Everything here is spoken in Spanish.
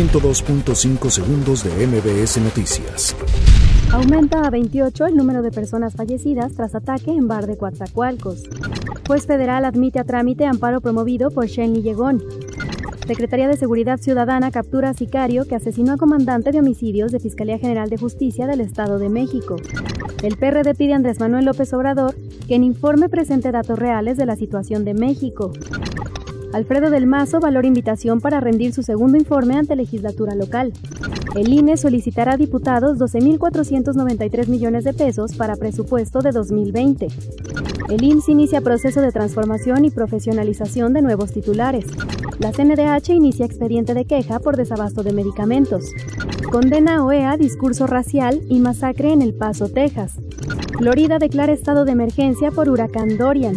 102.5 segundos de MBS Noticias. Aumenta a 28 el número de personas fallecidas tras ataque en bar de Coatzacoalcos. Juez federal admite a trámite amparo promovido por Shenley Yegón. Secretaría de Seguridad Ciudadana captura a sicario que asesinó a comandante de homicidios de Fiscalía General de Justicia del Estado de México. El PRD pide a Andrés Manuel López Obrador que en informe presente datos reales de la situación de México. Alfredo del Mazo valora invitación para rendir su segundo informe ante legislatura local. El INE solicitará a diputados 12.493 millones de pesos para presupuesto de 2020. El IMSS inicia proceso de transformación y profesionalización de nuevos titulares. La CNDH inicia expediente de queja por desabasto de medicamentos. Condena OEA discurso racial y masacre en El Paso, Texas. Florida declara estado de emergencia por huracán Dorian.